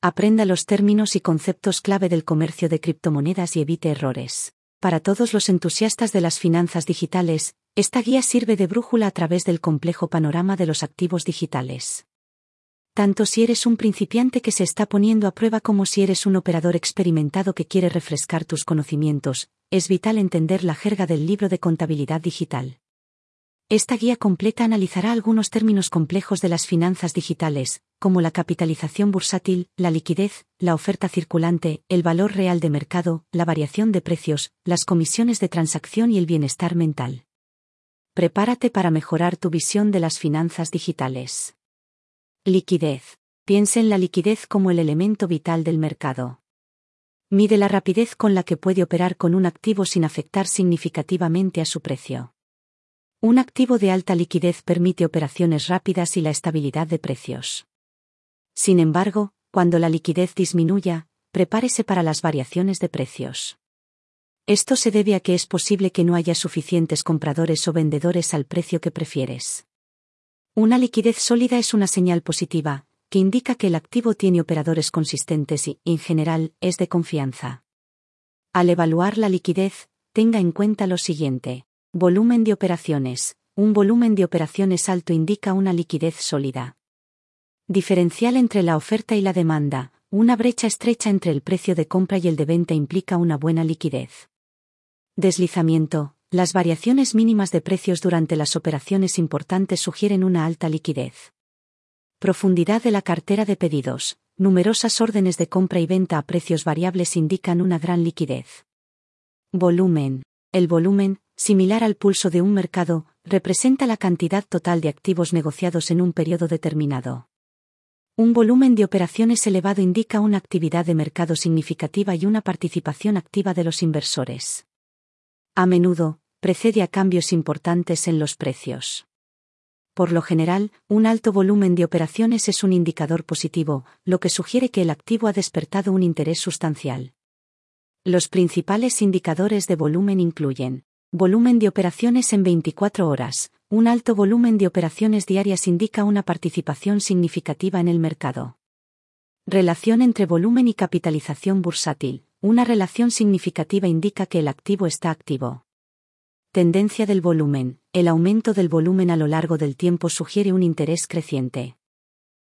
Aprenda los términos y conceptos clave del comercio de criptomonedas y evite errores. Para todos los entusiastas de las finanzas digitales, esta guía sirve de brújula a través del complejo panorama de los activos digitales. Tanto si eres un principiante que se está poniendo a prueba como si eres un operador experimentado que quiere refrescar tus conocimientos, es vital entender la jerga del libro de contabilidad digital. Esta guía completa analizará algunos términos complejos de las finanzas digitales, como la capitalización bursátil, la liquidez, la oferta circulante, el valor real de mercado, la variación de precios, las comisiones de transacción y el bienestar mental. Prepárate para mejorar tu visión de las finanzas digitales. Liquidez. Piensa en la liquidez como el elemento vital del mercado. Mide la rapidez con la que puede operar con un activo sin afectar significativamente a su precio. Un activo de alta liquidez permite operaciones rápidas y la estabilidad de precios. Sin embargo, cuando la liquidez disminuya, prepárese para las variaciones de precios. Esto se debe a que es posible que no haya suficientes compradores o vendedores al precio que prefieres. Una liquidez sólida es una señal positiva, que indica que el activo tiene operadores consistentes y, en general, es de confianza. Al evaluar la liquidez, tenga en cuenta lo siguiente. Volumen de operaciones. Un volumen de operaciones alto indica una liquidez sólida. Diferencial entre la oferta y la demanda. Una brecha estrecha entre el precio de compra y el de venta implica una buena liquidez. Deslizamiento. Las variaciones mínimas de precios durante las operaciones importantes sugieren una alta liquidez. Profundidad de la cartera de pedidos. Numerosas órdenes de compra y venta a precios variables indican una gran liquidez. Volumen. El volumen, similar al pulso de un mercado, representa la cantidad total de activos negociados en un periodo determinado. Un volumen de operaciones elevado indica una actividad de mercado significativa y una participación activa de los inversores. A menudo, precede a cambios importantes en los precios. Por lo general, un alto volumen de operaciones es un indicador positivo, lo que sugiere que el activo ha despertado un interés sustancial. Los principales indicadores de volumen incluyen Volumen de operaciones en 24 horas. Un alto volumen de operaciones diarias indica una participación significativa en el mercado. Relación entre volumen y capitalización bursátil. Una relación significativa indica que el activo está activo. Tendencia del volumen. El aumento del volumen a lo largo del tiempo sugiere un interés creciente.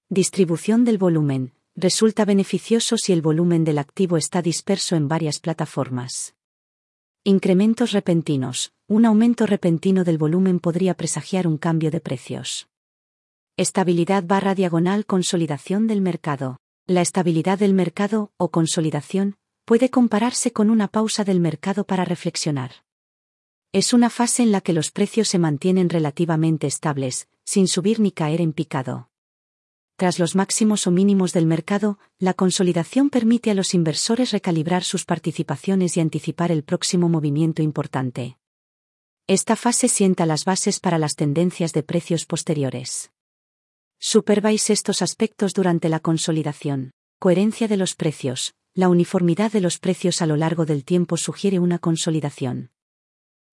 Distribución del volumen. Resulta beneficioso si el volumen del activo está disperso en varias plataformas. Incrementos repentinos. Un aumento repentino del volumen podría presagiar un cambio de precios. Estabilidad barra diagonal consolidación del mercado. La estabilidad del mercado, o consolidación, puede compararse con una pausa del mercado para reflexionar. Es una fase en la que los precios se mantienen relativamente estables, sin subir ni caer en picado. Tras los máximos o mínimos del mercado, la consolidación permite a los inversores recalibrar sus participaciones y anticipar el próximo movimiento importante. Esta fase sienta las bases para las tendencias de precios posteriores. Supervise estos aspectos durante la consolidación. Coherencia de los precios. La uniformidad de los precios a lo largo del tiempo sugiere una consolidación.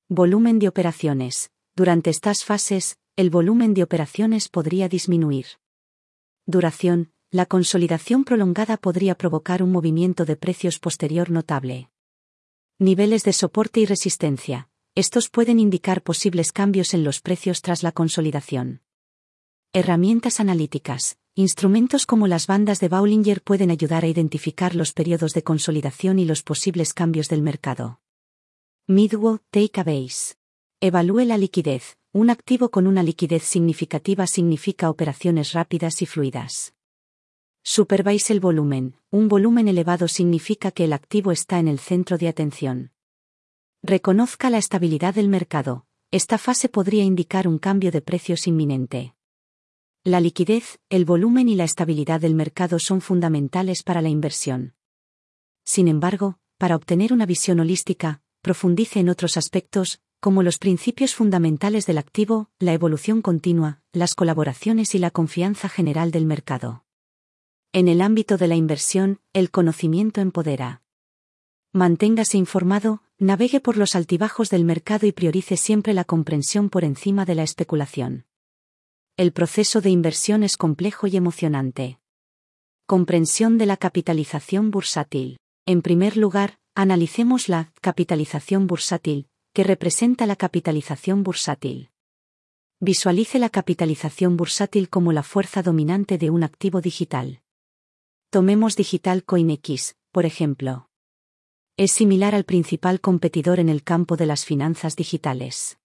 Volumen de operaciones. Durante estas fases, el volumen de operaciones podría disminuir. Duración, la consolidación prolongada podría provocar un movimiento de precios posterior notable. Niveles de soporte y resistencia. Estos pueden indicar posibles cambios en los precios tras la consolidación. Herramientas analíticas. Instrumentos como las bandas de Bollinger pueden ayudar a identificar los periodos de consolidación y los posibles cambios del mercado. Midwo Take a Base. Evalúe la liquidez. Un activo con una liquidez significativa significa operaciones rápidas y fluidas. Supervise el volumen. Un volumen elevado significa que el activo está en el centro de atención. Reconozca la estabilidad del mercado. Esta fase podría indicar un cambio de precios inminente. La liquidez, el volumen y la estabilidad del mercado son fundamentales para la inversión. Sin embargo, para obtener una visión holística, profundice en otros aspectos, como los principios fundamentales del activo, la evolución continua, las colaboraciones y la confianza general del mercado. En el ámbito de la inversión, el conocimiento empodera. Manténgase informado, navegue por los altibajos del mercado y priorice siempre la comprensión por encima de la especulación. El proceso de inversión es complejo y emocionante. Comprensión de la capitalización bursátil. En primer lugar, analicemos la capitalización bursátil, que representa la capitalización bursátil. Visualice la capitalización bursátil como la fuerza dominante de un activo digital. Tomemos Digital CoinX, por ejemplo. Es similar al principal competidor en el campo de las finanzas digitales.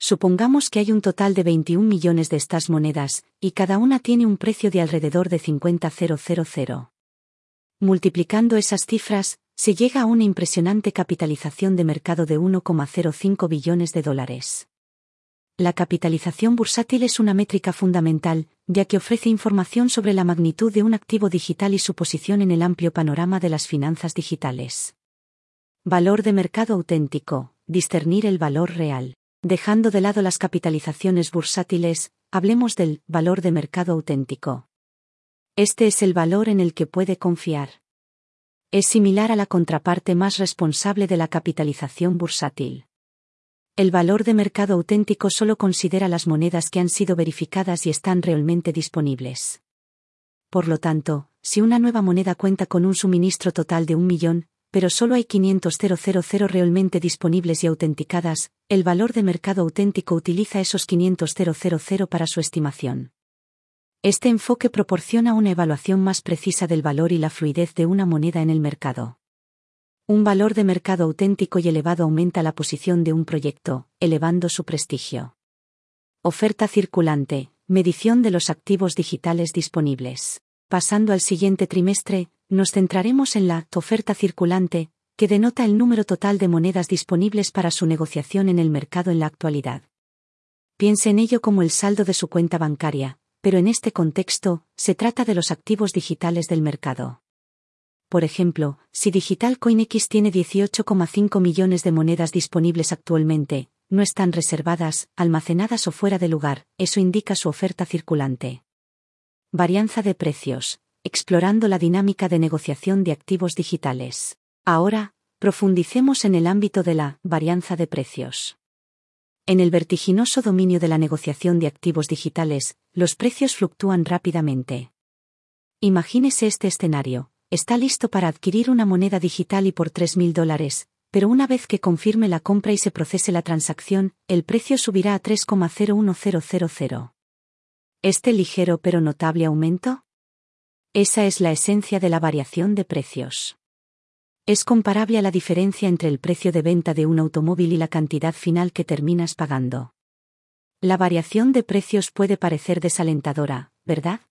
Supongamos que hay un total de 21 millones de estas monedas, y cada una tiene un precio de alrededor de 50,000. Multiplicando esas cifras, se llega a una impresionante capitalización de mercado de 1,05 billones de dólares. La capitalización bursátil es una métrica fundamental, ya que ofrece información sobre la magnitud de un activo digital y su posición en el amplio panorama de las finanzas digitales. Valor de mercado auténtico, discernir el valor real. Dejando de lado las capitalizaciones bursátiles, hablemos del valor de mercado auténtico. Este es el valor en el que puede confiar. Es similar a la contraparte más responsable de la capitalización bursátil. El valor de mercado auténtico solo considera las monedas que han sido verificadas y están realmente disponibles. Por lo tanto, si una nueva moneda cuenta con un suministro total de un millón, pero solo hay 500.000 realmente disponibles y autenticadas, el valor de mercado auténtico utiliza esos 500.000 para su estimación. Este enfoque proporciona una evaluación más precisa del valor y la fluidez de una moneda en el mercado. Un valor de mercado auténtico y elevado aumenta la posición de un proyecto, elevando su prestigio. Oferta circulante, medición de los activos digitales disponibles. Pasando al siguiente trimestre, nos centraremos en la oferta circulante, que denota el número total de monedas disponibles para su negociación en el mercado en la actualidad. Piense en ello como el saldo de su cuenta bancaria, pero en este contexto, se trata de los activos digitales del mercado. Por ejemplo, si Digital CoinX tiene 18,5 millones de monedas disponibles actualmente, no están reservadas, almacenadas o fuera de lugar, eso indica su oferta circulante. Varianza de precios explorando la dinámica de negociación de activos digitales. Ahora, profundicemos en el ámbito de la varianza de precios. En el vertiginoso dominio de la negociación de activos digitales, los precios fluctúan rápidamente. Imagínese este escenario. Está listo para adquirir una moneda digital y por 3.000 dólares, pero una vez que confirme la compra y se procese la transacción, el precio subirá a 3,01000. ¿Este ligero pero notable aumento? Esa es la esencia de la variación de precios. Es comparable a la diferencia entre el precio de venta de un automóvil y la cantidad final que terminas pagando. La variación de precios puede parecer desalentadora, ¿verdad?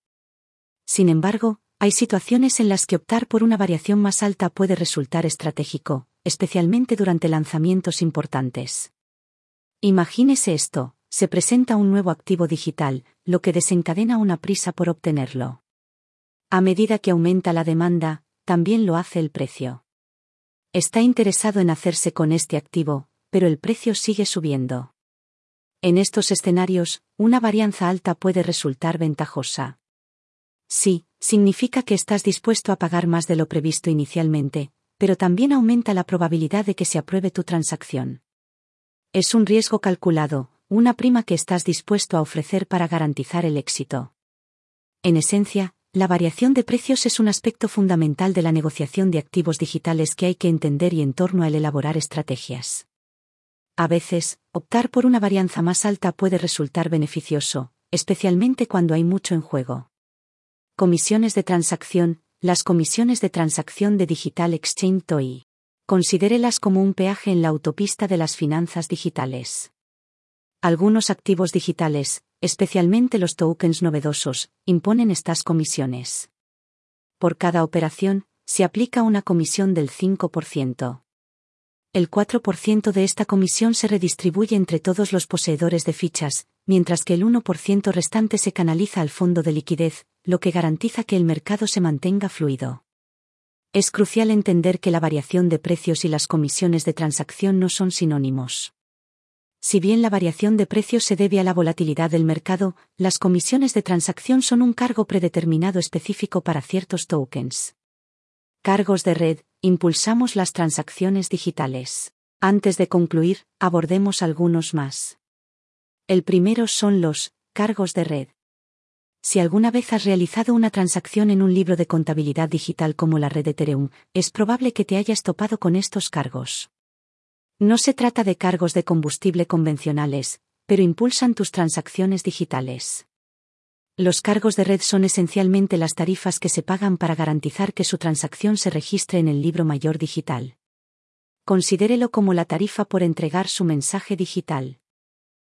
Sin embargo, hay situaciones en las que optar por una variación más alta puede resultar estratégico, especialmente durante lanzamientos importantes. Imagínese esto, se presenta un nuevo activo digital, lo que desencadena una prisa por obtenerlo. A medida que aumenta la demanda, también lo hace el precio. Está interesado en hacerse con este activo, pero el precio sigue subiendo. En estos escenarios, una varianza alta puede resultar ventajosa. Sí, significa que estás dispuesto a pagar más de lo previsto inicialmente, pero también aumenta la probabilidad de que se apruebe tu transacción. Es un riesgo calculado, una prima que estás dispuesto a ofrecer para garantizar el éxito. En esencia, la variación de precios es un aspecto fundamental de la negociación de activos digitales que hay que entender y en torno al elaborar estrategias. A veces, optar por una varianza más alta puede resultar beneficioso, especialmente cuando hay mucho en juego. Comisiones de transacción, las comisiones de transacción de Digital Exchange TOI. Considérelas como un peaje en la autopista de las finanzas digitales. Algunos activos digitales, especialmente los tokens novedosos, imponen estas comisiones. Por cada operación, se aplica una comisión del 5%. El 4% de esta comisión se redistribuye entre todos los poseedores de fichas, mientras que el 1% restante se canaliza al fondo de liquidez, lo que garantiza que el mercado se mantenga fluido. Es crucial entender que la variación de precios y las comisiones de transacción no son sinónimos. Si bien la variación de precios se debe a la volatilidad del mercado, las comisiones de transacción son un cargo predeterminado específico para ciertos tokens. Cargos de red, impulsamos las transacciones digitales. Antes de concluir, abordemos algunos más. El primero son los cargos de red. Si alguna vez has realizado una transacción en un libro de contabilidad digital como la red Ethereum, es probable que te hayas topado con estos cargos. No se trata de cargos de combustible convencionales, pero impulsan tus transacciones digitales. Los cargos de red son esencialmente las tarifas que se pagan para garantizar que su transacción se registre en el libro mayor digital. Considérelo como la tarifa por entregar su mensaje digital.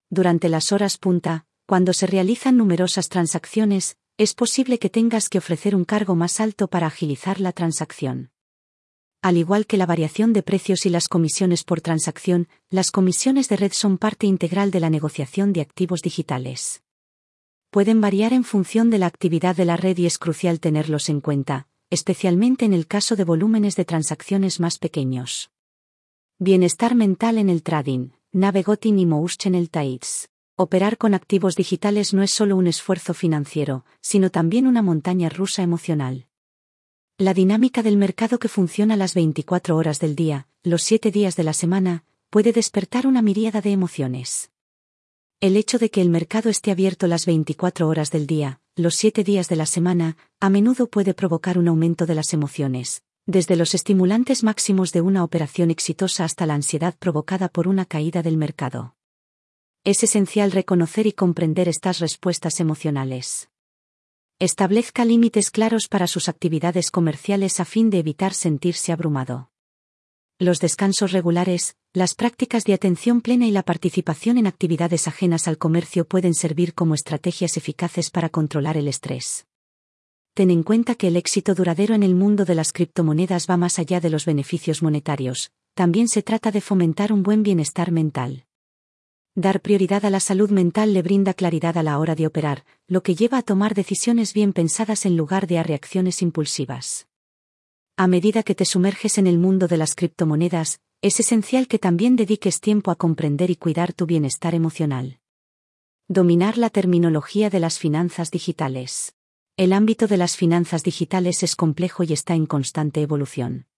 Durante las horas punta, cuando se realizan numerosas transacciones, es posible que tengas que ofrecer un cargo más alto para agilizar la transacción. Al igual que la variación de precios y las comisiones por transacción, las comisiones de red son parte integral de la negociación de activos digitales pueden variar en función de la actividad de la red y es crucial tenerlos en cuenta, especialmente en el caso de volúmenes de transacciones más pequeños. Bienestar mental en el trading, navegotin y en el TAIDS. Operar con activos digitales no es solo un esfuerzo financiero, sino también una montaña rusa emocional. La dinámica del mercado que funciona las 24 horas del día, los 7 días de la semana, puede despertar una miríada de emociones. El hecho de que el mercado esté abierto las 24 horas del día, los 7 días de la semana, a menudo puede provocar un aumento de las emociones, desde los estimulantes máximos de una operación exitosa hasta la ansiedad provocada por una caída del mercado. Es esencial reconocer y comprender estas respuestas emocionales. Establezca límites claros para sus actividades comerciales a fin de evitar sentirse abrumado los descansos regulares, las prácticas de atención plena y la participación en actividades ajenas al comercio pueden servir como estrategias eficaces para controlar el estrés. Ten en cuenta que el éxito duradero en el mundo de las criptomonedas va más allá de los beneficios monetarios, también se trata de fomentar un buen bienestar mental. Dar prioridad a la salud mental le brinda claridad a la hora de operar, lo que lleva a tomar decisiones bien pensadas en lugar de a reacciones impulsivas. A medida que te sumerges en el mundo de las criptomonedas, es esencial que también dediques tiempo a comprender y cuidar tu bienestar emocional. Dominar la terminología de las finanzas digitales. El ámbito de las finanzas digitales es complejo y está en constante evolución.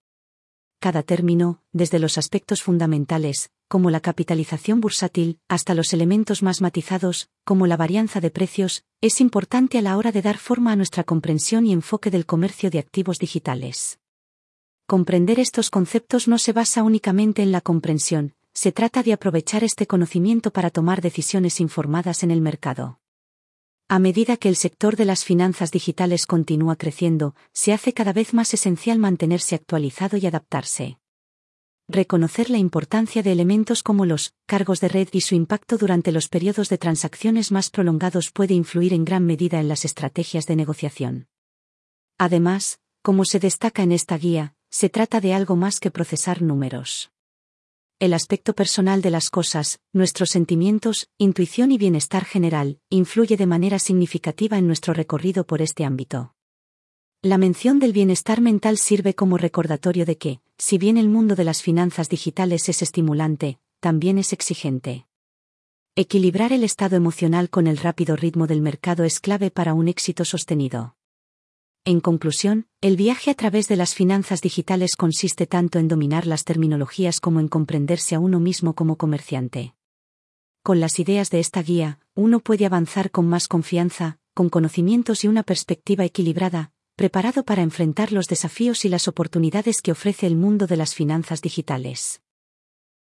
Cada término, desde los aspectos fundamentales, como la capitalización bursátil, hasta los elementos más matizados, como la varianza de precios, es importante a la hora de dar forma a nuestra comprensión y enfoque del comercio de activos digitales. Comprender estos conceptos no se basa únicamente en la comprensión, se trata de aprovechar este conocimiento para tomar decisiones informadas en el mercado. A medida que el sector de las finanzas digitales continúa creciendo, se hace cada vez más esencial mantenerse actualizado y adaptarse. Reconocer la importancia de elementos como los cargos de red y su impacto durante los periodos de transacciones más prolongados puede influir en gran medida en las estrategias de negociación. Además, como se destaca en esta guía, se trata de algo más que procesar números. El aspecto personal de las cosas, nuestros sentimientos, intuición y bienestar general, influye de manera significativa en nuestro recorrido por este ámbito. La mención del bienestar mental sirve como recordatorio de que, si bien el mundo de las finanzas digitales es estimulante, también es exigente. Equilibrar el estado emocional con el rápido ritmo del mercado es clave para un éxito sostenido. En conclusión, el viaje a través de las finanzas digitales consiste tanto en dominar las terminologías como en comprenderse a uno mismo como comerciante. Con las ideas de esta guía, uno puede avanzar con más confianza, con conocimientos y una perspectiva equilibrada, preparado para enfrentar los desafíos y las oportunidades que ofrece el mundo de las finanzas digitales.